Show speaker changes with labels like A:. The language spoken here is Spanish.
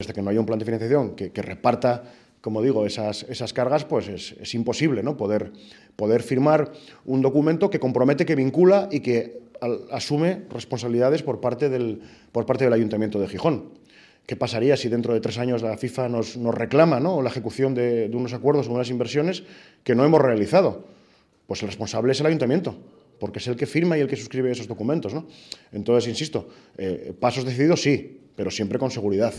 A: Hasta que no haya un plan de financiación que, reparta, como digo, esas, cargas, pues es, imposible ¿no? poder, firmar un documento que compromete, que vincula y que asume responsabilidades por parte, del, Ayuntamiento de Gijón. ¿Qué pasaría si dentro de tres años la FIFA nos, reclama la ejecución de, unos acuerdos o unas inversiones que no hemos realizado? Pues el responsable es el Ayuntamiento porque es el que firma y el que suscribe esos documentos. ¿no? Entonces, insisto, eh, pasos decididos sí, pero siempre con seguridad.